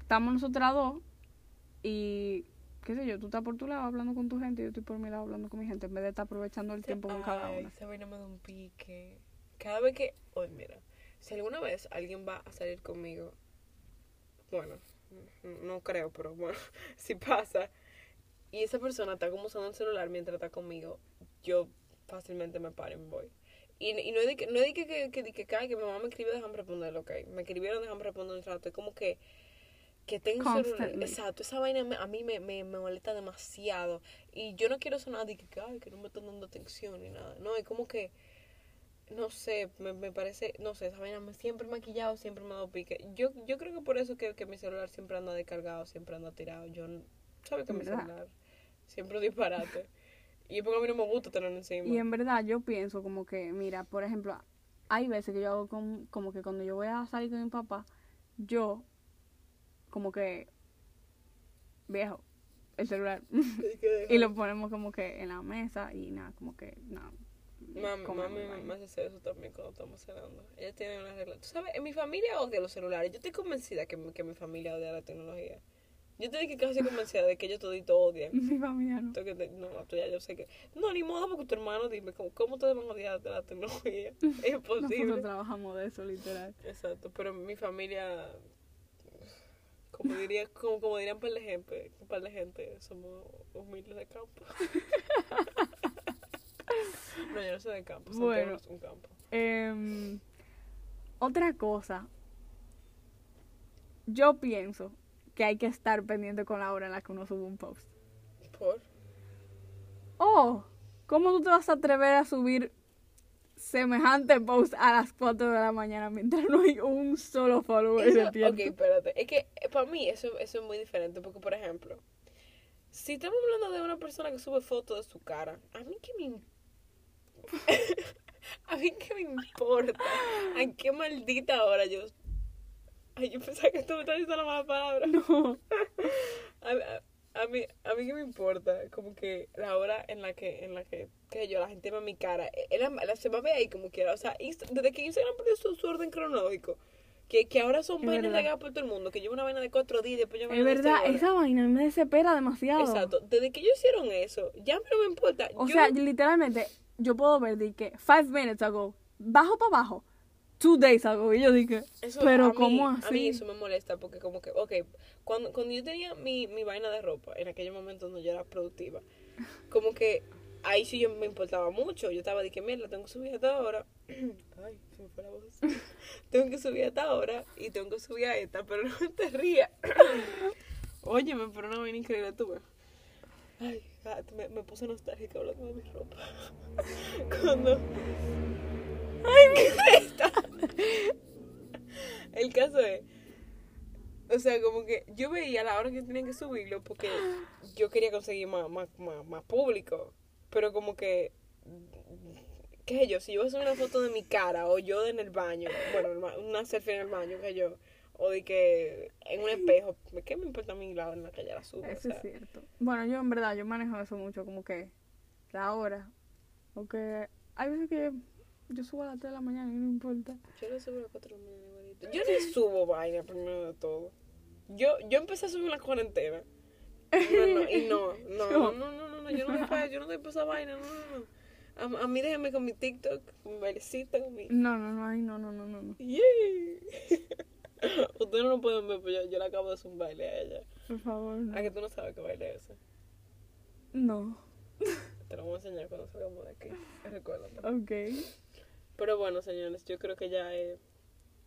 estamos nosotras dos y, qué sé yo, tú estás por tu lado hablando con tu gente y yo estoy por mi lado hablando con mi gente, en vez de estar aprovechando el tiempo con cada una. Esa vaina me da un pique. Cada vez que. Oye, mira. Si alguna vez alguien va a salir conmigo. Bueno, no creo, pero bueno, si pasa. Y esa persona está como usando el celular mientras está conmigo. Yo fácilmente me paro y me voy. Y, y no es de que, no es de que, que, que, que, cae, que mi mamá me escribió, déjame responder, ok. Me escribieron, déjame responder un rato. Es como que. Que tengo un celular. Constantly. Exacto, esa vaina me- a mí me, me, me molesta demasiado. Y yo no quiero sonar de que, ay, que no me están dando atención ni nada. No, es como que, no sé, me, me parece, no sé, esa vaina me siempre maquillado, siempre me ha dado pique. Yo, yo creo que por eso que, que mi celular siempre anda descargado, siempre anda tirado. Yo, ¿sabes que mi ¿Verdad? celular siempre disparate? y es porque a mí no me gusta tenerlo encima. Y en verdad yo pienso como que, mira, por ejemplo, hay veces que yo hago com- como que cuando yo voy a salir con mi papá, yo como que, viejo, el celular. Y lo ponemos como que en la mesa y nada, como que, nada. Mami, mami me hace eso también cuando estamos cenando. Ella tiene una regla. Tú sabes, en mi familia odia los celulares. Yo estoy convencida que, mi- que mi familia odia la tecnología. Yo estoy que casi convencida de que ellos toditos odian. Mi familia no. Te- No, tú ya yo sé que. No, ni modo, porque tu hermano, dime, ¿cómo, cómo ustedes van a odiar de la tecnología? Es imposible. Nosotros trabajamos de eso, literal. Exacto, pero mi familia. Como diría, como, como dirían un par de gente, un par de gente, somos humildes de campo. no, yo no soy de campo, Bueno. un campo. Em, otra cosa, yo pienso que hay que estar pendiente con la hora en la que uno sube un post. Por. Oh, ¿cómo tú te vas a atrever a subir semejante post a las 4 de la mañana mientras no hay un solo follower Eso- despierto? ok, espérate. Es que eh, para mí eso, eso es muy diferente. Porque, por ejemplo, si estamos hablando de una persona que sube fotos de su cara, a mí qué me. a mí qué me importa. ¿A qué maldita hora yo.? Ay, yo pensaba que tú me estabas diciendo la mala palabra. No. A, a- a mí, a mí qué me importa. Como que la hora en la que, en la que, que yo, la gente ve mi cara. eh, la- la- se me ve ahí como quiera. O sea, Insta- desde que Instagram perdió su, su orden cronológico. Que, que ahora son Es vainas regadas por todo el mundo. Que lleva una vaina de cuatro días y después yo Es verdad, esa vaina me desespera demasiado. Exacto. Desde que ellos hicieron eso, ya no me importa. O Yo- sea, literalmente, yo puedo ver de que five minutes ago, bajo para abajo, two days ago, y yo dije, Eso, pero mí- ¿cómo A mí así? eso me molesta porque como que, ok, cuando, cuando yo tenía mi, mi vaina de ropa, en aquellos momentos donde yo era productiva, como que ahí sí yo me importaba mucho. Yo estaba de que, mierda, tengo que subir a esta hora. Ay, se me fue la voz. tengo que subir a esta hora y tengo que subir a esta, pero no te rías. Óyeme, pero una vaina increíble tuve. Ay, ah, me, me puse nostálgica hablando de mi ropa. Cuando... Ay, ¿qué es esta? El caso es, o sea, como que yo veía la hora que tenía que subirlo porque yo quería conseguir más, más, más, más público. Pero como que, qué sé yo, si yo voy a subir una foto de mi cara o yo en el baño, bueno, una selfie en el baño, que yo, o de que en un espejo, ¿qué me importa a mí la hora en la que ella la subo? O Eso sea, es cierto. Bueno, yo en verdad, yo manejo eso mucho, como que la hora. Porque hay veces que Yo subo a las 3 de la mañana y no importa. Yo no subo a las 4 de la mañana igualito. Yo ni subo vaina primero de todo. Yo, yo empecé a subir la cuarentena. No, no, y no, no, no, no, no, no, no, yo no doy yo no doy esa vaina, no, no, no. A, a mí déjame con mi TikTok, con mi bailecito, con mi... No, no, no, ay, no, no, no, no. no. ¡Yeah! Ustedes no lo pueden ver, pero yo, yo le acabo de hacer un baile a ella. Por favor, no. ¿A que tú no sabes qué baile es ese? No. Te lo voy a enseñar cuando salgamos de aquí. Recuérdate. Ok. Pero bueno, señores, yo creo que ya es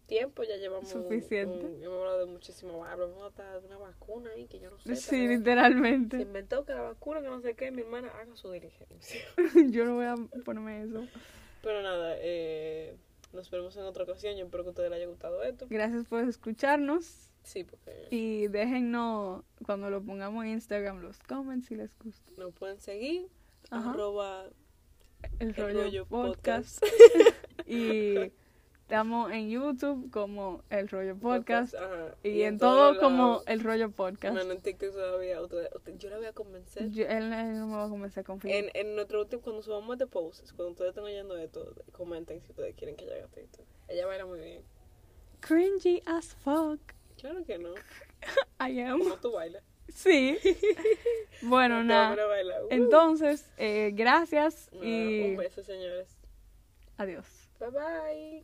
tiempo, ya llevamos. un- Suficiente. un- hemos hablado de muchísimo. Hablamos hasta de una vacuna ahí que yo no sé. Sí, vez Se literalmente. inventó que la vacuna, que no sé qué, mi hermana haga su diligencia. Yo no voy a ponerme eso. Pero nada, eh, nos vemos en otra ocasión. Yo espero que a ustedes les haya gustado esto. Gracias por escucharnos. Sí, porque Y déjennos cuando lo pongamos en Instagram los comments si les gusta. nos pueden seguir. Ajá. Arroba El el rollo, rollo podcast. podcast. y estamos en YouTube como El Rollo Podcast. Ajá. Y, en todo como. El Rollo Podcast. Bueno, en TikTok todavía. yo la voy a convencer. Yo- él, él no me va a comenzar a confiar. En, en nuestro último, cuando subamos este post, cuando ustedes estén oyendo esto, comenten si ustedes quieren que ella haga TikTok. Ella baila muy bien. Cringy as fuck. Claro que no. I am. Como tú bailas. Sí. bueno, nada. bailar. Uh. Entonces, eh, gracias y Un beso, señores. adiós. Bye bye.